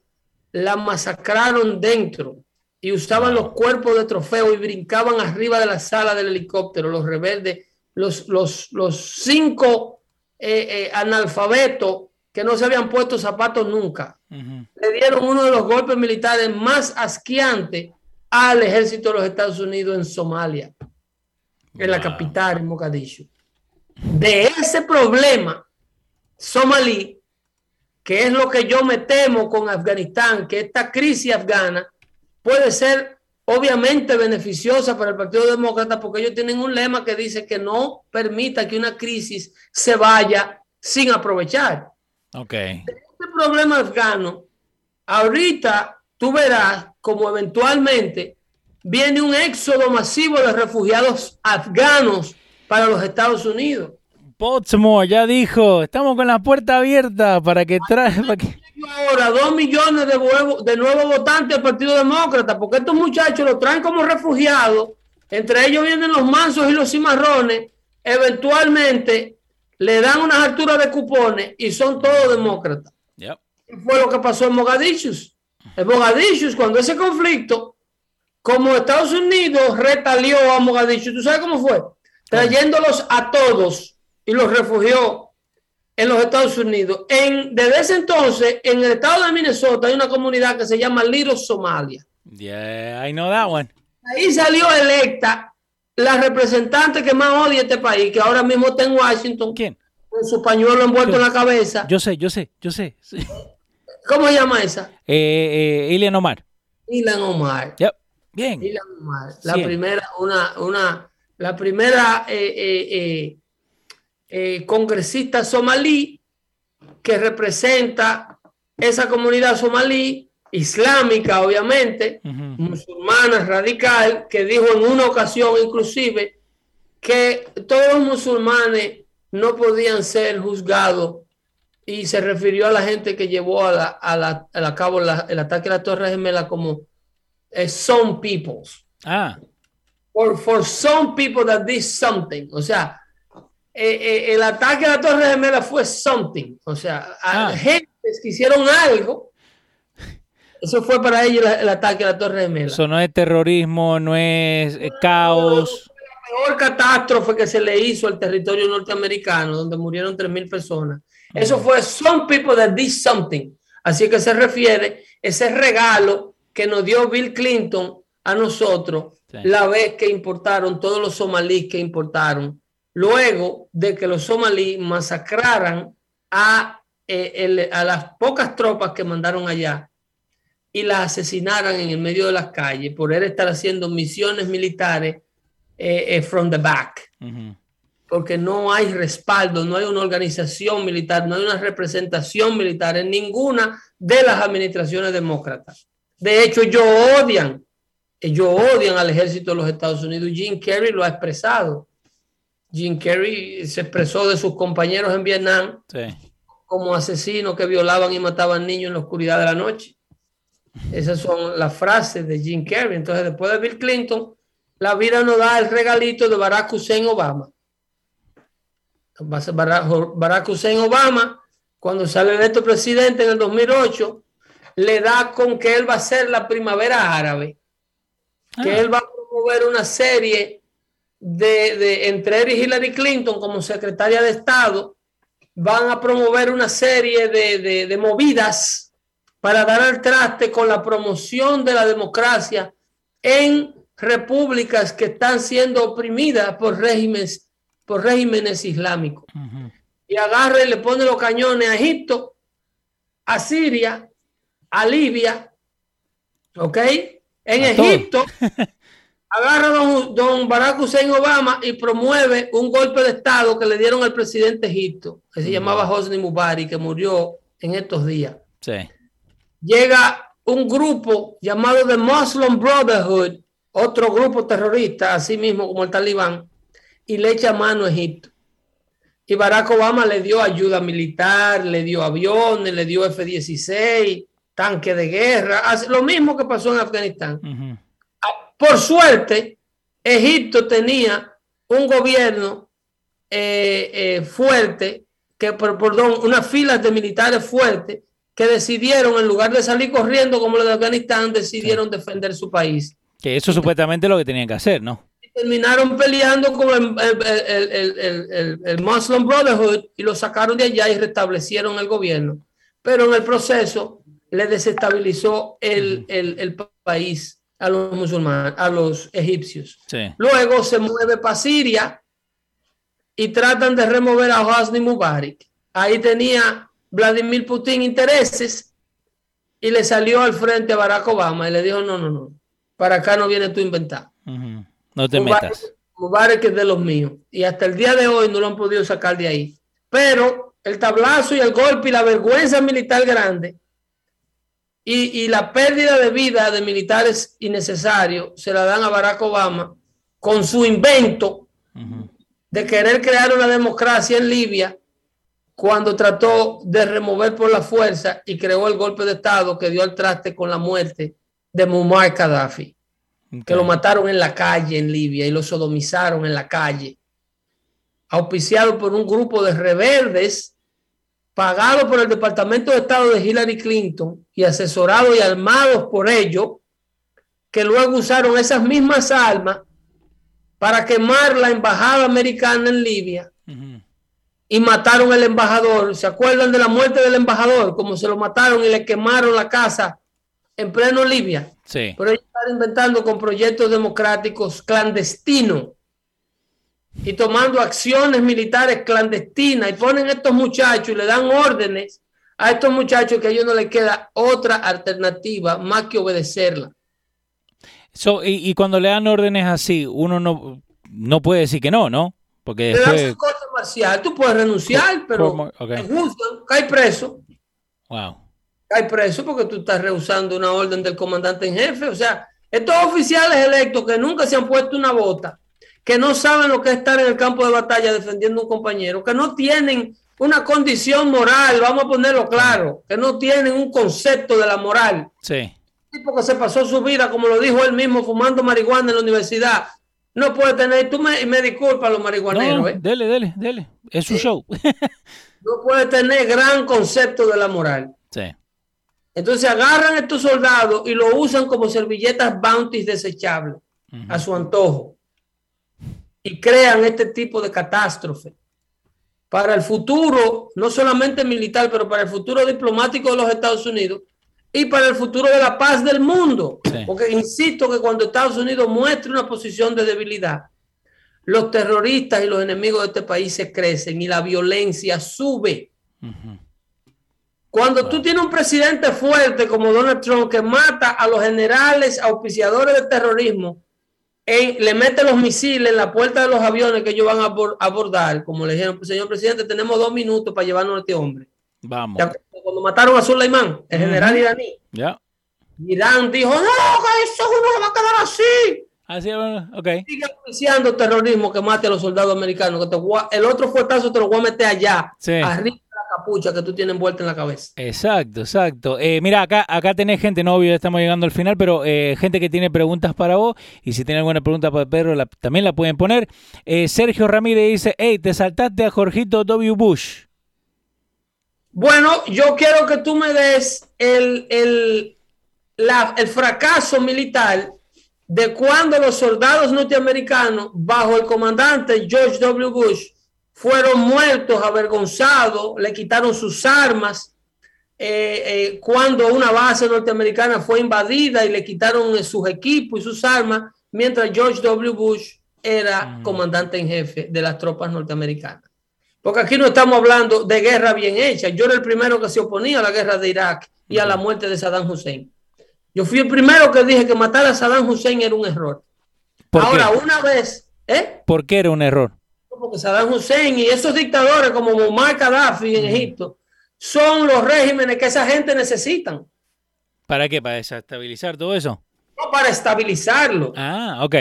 Speaker 2: la masacraron dentro y usaban los cuerpos de trofeo y brincaban arriba de la sala del helicóptero, los rebeldes, los, los, los cinco eh, eh, analfabetos que no se habían puesto zapatos nunca. Le dieron uno de los golpes militares más asqueantes al ejército de los Estados Unidos en Somalia, en la capital, en Mogadishu. De ese problema somalí, que es lo que yo me temo con Afganistán, que esta crisis afgana puede ser obviamente beneficiosa para el Partido Demócrata porque ellos tienen un lema que dice que no permita que una crisis se vaya sin aprovechar.
Speaker 1: Ok.
Speaker 2: Este problema afgano, ahorita tú verás como eventualmente viene un éxodo masivo de refugiados afganos para los Estados Unidos.
Speaker 1: Potsmo ya dijo, estamos con la puerta abierta para que trae...
Speaker 2: Ahora, dos millones de, nuevos votantes del Partido Demócrata, porque estos muchachos los traen como refugiados, entre ellos vienen los mansos y los cimarrones, eventualmente le dan unas alturas de cupones y son todos demócratas.
Speaker 1: Yep.
Speaker 2: Fue lo que pasó en Mogadishu. En Mogadishu, cuando ese conflicto, como Estados Unidos retalió a Mogadishu, ¿tú sabes cómo fue? Trayéndolos a todos y los refugió en los Estados Unidos. En, desde ese entonces, en el estado de Minnesota hay una comunidad que se llama Little Somalia.
Speaker 1: Yeah, I know that one.
Speaker 2: Ahí salió electa la representante que más odia este país, que ahora mismo está en Washington.
Speaker 1: ¿Quién?
Speaker 2: Con su pañuelo envuelto en la cabeza.
Speaker 1: Yo sé, yo sé, yo sé. Sí.
Speaker 2: ¿Cómo se llama esa?
Speaker 1: Eh, eh, Ilian Omar.
Speaker 2: Ilan Omar.
Speaker 1: Yep. Bien.
Speaker 2: Ilan Omar. La
Speaker 1: Sí.
Speaker 2: primera, una, una, la primera eh, eh, eh, congresista somalí que representa esa comunidad somalí, islámica obviamente, musulmana radical, que dijo en una ocasión inclusive que todos los musulmanes no podían ser juzgados y se refirió a la gente que llevó a, la, a, la, a la cabo la- el ataque a la Torre Gemela como eh, some peoples.
Speaker 1: Ah,
Speaker 2: For, for some people that did something. O sea, eh, eh, el ataque a la Torre Gemela fue something. O sea, a
Speaker 1: Ah.
Speaker 2: gentes que hicieron algo. Eso fue para ellos el, el ataque a la Torre Gemela.
Speaker 1: eso no es terrorismo, no es eh, caos.
Speaker 2: la peor catástrofe que se le hizo al territorio norteamericano, donde murieron 3.000 personas. Eso fue some people that did something. Así que se refiere ese regalo que nos dio Bill Clinton a nosotros
Speaker 1: Sí.
Speaker 2: la vez que importaron todos los somalíes que importaron, luego de que los somalíes masacraran a, eh, el- a las pocas tropas que mandaron allá y las asesinaran en el medio de las calles por él estar haciendo misiones militares eh, eh, from the back. Porque no hay respaldo, no hay una organización militar, no hay una representación militar en ninguna de las administraciones demócratas. De hecho, ellos odian, ellos odian al ejército de los Estados Unidos. Jim Carrey lo ha expresado. Jim Carrey se expresó de sus compañeros en Vietnam
Speaker 1: Sí.
Speaker 2: como asesinos que violaban y mataban niños en la oscuridad de la noche. Esas son las frases de Jim Carrey. Entonces, después de Bill Clinton, la vida nos da el regalito de Barack Hussein Obama. Barack Hussein Obama, cuando sale electo presidente en el 2008, le da con que él va a ser la primavera árabe, que
Speaker 1: Ah.
Speaker 2: él va a promover una serie de, de entre él y Hillary Clinton como secretaria de Estado, van a promover una serie de, de- de movidas para dar al traste con la promoción de la democracia en repúblicas que están siendo oprimidas por regímenes, por regímenes islámicos. Y agarra y le pone los cañones a Egipto, a Siria, a Libia, ¿ok? En
Speaker 1: A.
Speaker 2: Egipto, agarra a don, don Barack Hussein Obama y promueve un golpe de Estado que le dieron al presidente de Egipto, que se llamaba Hosni Mubarak, que murió en estos días.
Speaker 1: Sí.
Speaker 2: Llega un grupo llamado The Muslim Brotherhood, otro grupo terrorista, así mismo como el talibán, y le echa mano a Egipto. Y Barack Obama le dio ayuda militar, le dio aviones, le dio F-16, tanque de guerra, hace lo mismo que pasó en Afganistán.
Speaker 1: Ujú.
Speaker 2: Por suerte, Egipto tenía un gobierno eh, eh, fuerte, que, per- perdón, unas filas de militares fuertes que decidieron, en lugar de salir corriendo como los de Afganistán, decidieron defender su país.
Speaker 1: Que eso supuestamente es lo que tenían que hacer, ¿no?
Speaker 2: Terminaron peleando con el, el- el- el- Muslim Brotherhood y lo sacaron de allá y restablecieron el gobierno. Pero en el proceso le desestabilizó el, el- el país a los musulmanes, a los egipcios.
Speaker 1: Sí.
Speaker 2: Luego se mueve para Siria y tratan de remover a Hosni Mubarak. Ahí tenía Vladimir Putin intereses y le salió al frente a Barack Obama y le dijo, no, no, no, para acá no viene tú a inventar.
Speaker 1: No te metas.
Speaker 2: Mubarak es de los míos. Y hasta el día de hoy no lo han podido sacar de ahí. Pero el tablazo y el golpe y la vergüenza militar grande y, la pérdida de vida de militares innecesarios se la dan a Barack Obama con su invento de querer crear una democracia en Libia cuando trató de remover por la fuerza y creó el golpe de Estado que dio al traste con la muerte de Muammar Gaddafi, que lo mataron en la calle en Libia y lo sodomizaron en la calle, auspiciado por un grupo de rebeldes pagado por el Departamento de Estado de Hillary Clinton y asesorado y armados por ellos, que luego usaron esas mismas armas para quemar la embajada americana en Libia y mataron al embajador. ¿Se acuerdan de la muerte del embajador? Como se lo mataron y le quemaron la casa en pleno Libia.
Speaker 1: Sí.
Speaker 2: Pero ellos están inventando con proyectos democráticos clandestinos y tomando acciones militares clandestinas y ponen a estos muchachos y le dan órdenes a estos muchachos que a ellos no les queda otra alternativa más que obedecerla.
Speaker 1: y, cuando le dan órdenes así, uno no, no puede decir que no, ¿no? Porque
Speaker 2: después... marcial, tú puedes renunciar, pero okay. cae preso.
Speaker 1: Wow.
Speaker 2: Cae preso porque tú estás rehusando una orden del comandante en jefe. O sea, estos oficiales electos que nunca se han puesto una bota que no saben lo que es estar en el campo de batalla defendiendo a un compañero, que no tienen una condición moral, vamos a ponerlo claro, que no tienen un concepto de la moral.
Speaker 1: Sí.
Speaker 2: tipo que se pasó su vida, como lo dijo él mismo, fumando marihuana en la universidad. No puede tener, tú me, me disculpas los marihuaneros. No, ¿eh?
Speaker 1: Dele, dele, dele. Es su show.
Speaker 2: no puede tener gran concepto de la moral.
Speaker 1: Sí.
Speaker 2: Entonces agarran a estos soldados y lo usan como servilletas bounties desechables a su antojo. Y crean este tipo de catástrofe. Para el futuro, no solamente militar, pero para el futuro diplomático de los Estados Unidos y para el futuro de la paz del mundo. Porque insisto que cuando Estados Unidos muestre una posición de debilidad, los terroristas y los enemigos de este país se crecen y la violencia sube. Cuando tú tienes un presidente fuerte como Donald Trump que mata a los generales auspiciadores del terrorismo, le mete los misiles en la puerta de los aviones que ellos van a abordar, como le dijeron, señor presidente, tenemos dos minutos para llevarnos a este hombre.
Speaker 1: Vamos.
Speaker 2: cuando mataron a Sulaimán, el general iraní.
Speaker 1: Ya.
Speaker 2: Irán dijo, no, que eso no va a quedar así.
Speaker 1: Así, ok.
Speaker 2: Sigue apreciando terrorismo que mate a los soldados americanos. el otro fuetazo te lo voy a meter allá,
Speaker 1: sí.
Speaker 2: arriba capucha que tú tienes envuelta en la cabeza.
Speaker 1: Exacto, exacto. Eh, mira, acá, acá tenés gente, no obvio, estamos llegando al final, pero eh, gente que tiene preguntas para vos y si tiene alguna pregunta para Pedro también la pueden poner. Eh, Sergio Ramírez dice, hey, te saltaste a Jorgito W. Bush.
Speaker 2: Bueno, yo quiero que tú me des el, el, el fracaso militar de cuando los soldados norteamericanos, bajo el comandante George W. Bush, fueron muertos, avergonzados, le quitaron sus armas. Eh, eh, cuando una base norteamericana fue invadida y le quitaron eh, sus equipos y sus armas, mientras George W. Bush era mm. comandante en jefe de las tropas norteamericanas. Porque aquí no estamos hablando de guerra bien hecha. Yo era el primero que se oponía a la guerra de Irak y a la muerte de Saddam Hussein. Yo fui el primero que dije que matar a Saddam Hussein era un error. Ahora, una vez... ¿eh?
Speaker 1: ¿Por qué era un error?
Speaker 2: Porque Saddam Hussein y esos dictadores como Muammar Gaddafi en Egipto son los regímenes que esa gente necesitan.
Speaker 1: ¿Para qué? ¿Para desestabilizar todo eso?
Speaker 2: No, para estabilizarlo.
Speaker 1: Ah, ok.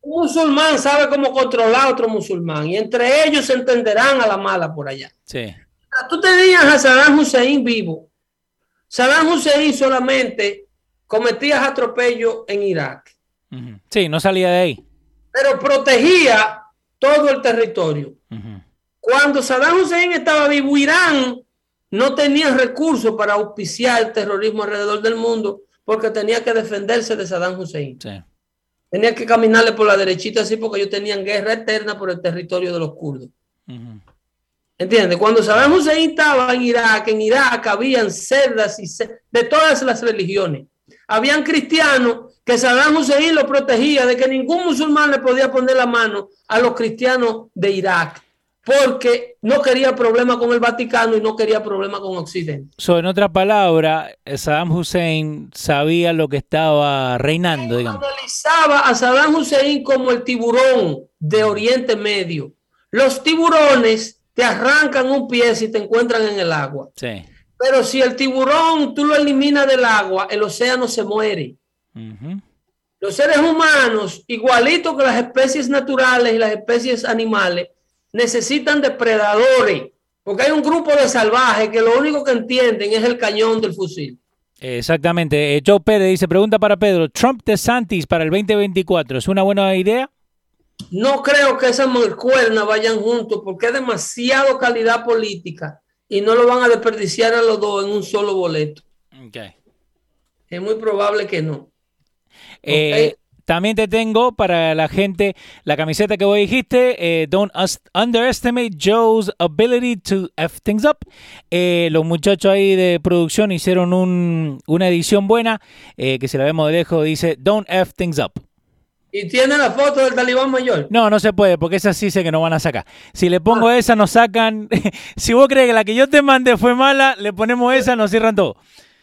Speaker 2: Un musulmán sabe cómo controlar a otro musulmán y entre ellos se entenderán a la mala por allá.
Speaker 1: Sí.
Speaker 2: Tú tenías a Saddam Hussein vivo. Saddam Hussein solamente cometía atropellos en Irak.
Speaker 1: Sí, no salía de ahí.
Speaker 2: Pero protegía todo el territorio. Cuando Saddam Hussein estaba vivo, Irán no tenía recursos para auspiciar el terrorismo alrededor del mundo porque tenía que defenderse de Saddam Hussein. Tenía que caminarle por la derechita así porque ellos tenían guerra eterna por el territorio de los kurdos. ¿Entiendes? Cuando Saddam Hussein estaba en Irak, en Irak habían cerdas y de todas las religiones. Habían cristianos que Saddam Hussein lo protegía de que ningún musulmán le podía poner la mano a los cristianos de Irak. porque no quería problema con el Vaticano y no quería problema con Occidente.
Speaker 1: So, en otra palabra, Saddam Hussein sabía lo que estaba reinando, digamos.
Speaker 2: Analizaba a Saddam Hussein como el tiburón de Oriente Medio. Los tiburones te arrancan un pie si te encuentran en el agua.
Speaker 1: Sí.
Speaker 2: Pero si el tiburón tú lo eliminas del agua, el océano se muere. Los seres humanos, igualito que las especies naturales y las especies animales, necesitan depredadores, porque hay un grupo de salvajes que lo único que entienden es el cañón del fusil.
Speaker 1: Exactamente. Eh, Joe Pérez dice, pregunta para Pedro, ¿Trump de Santis para el 2024 es una buena idea?
Speaker 2: No creo que esas mancuernas vayan juntos porque es demasiado calidad política y no lo van a desperdiciar a los dos en un solo boleto.
Speaker 1: Okay.
Speaker 2: Es muy probable que no.
Speaker 1: Eh, también te tengo para la gente la camiseta que vos dijiste. Eh, don't underestimate Joe's ability to F things up. Eh, los muchachos ahí de producción hicieron una edición buena que si la vemos de lejos dice Don't F things up.
Speaker 2: ¿Y tiene la foto del talibán mayor?
Speaker 1: No, no se puede, porque esa sí sé que no van a sacar. Si le pongo ah. esa, nos sacan. si vos crees que la que yo te mandé fue mala, le ponemos esa, nos cierran todo.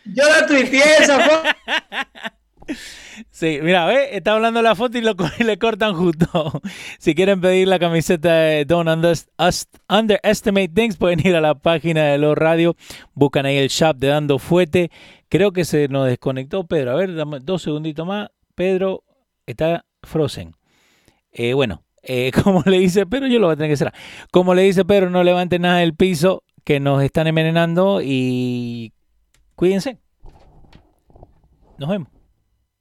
Speaker 2: Yo la tuiteé esa foto.
Speaker 1: Sí, mira, ve, está hablando la foto y, lo, le cortan justo. si quieren pedir la camiseta de Don't Underestimate Things, pueden ir a la página de Los Radio, buscan ahí el shop de Dando Fuete. Creo que se nos desconectó Pedro. A ver, dame dos segunditos más. Pedro está frozen. Eh, bueno, eh, como le dice Pedro, yo lo voy a tener que cerrar. Como le dice Pedro, no levante nada del piso, que nos están envenenando y cuídense. Nos vemos.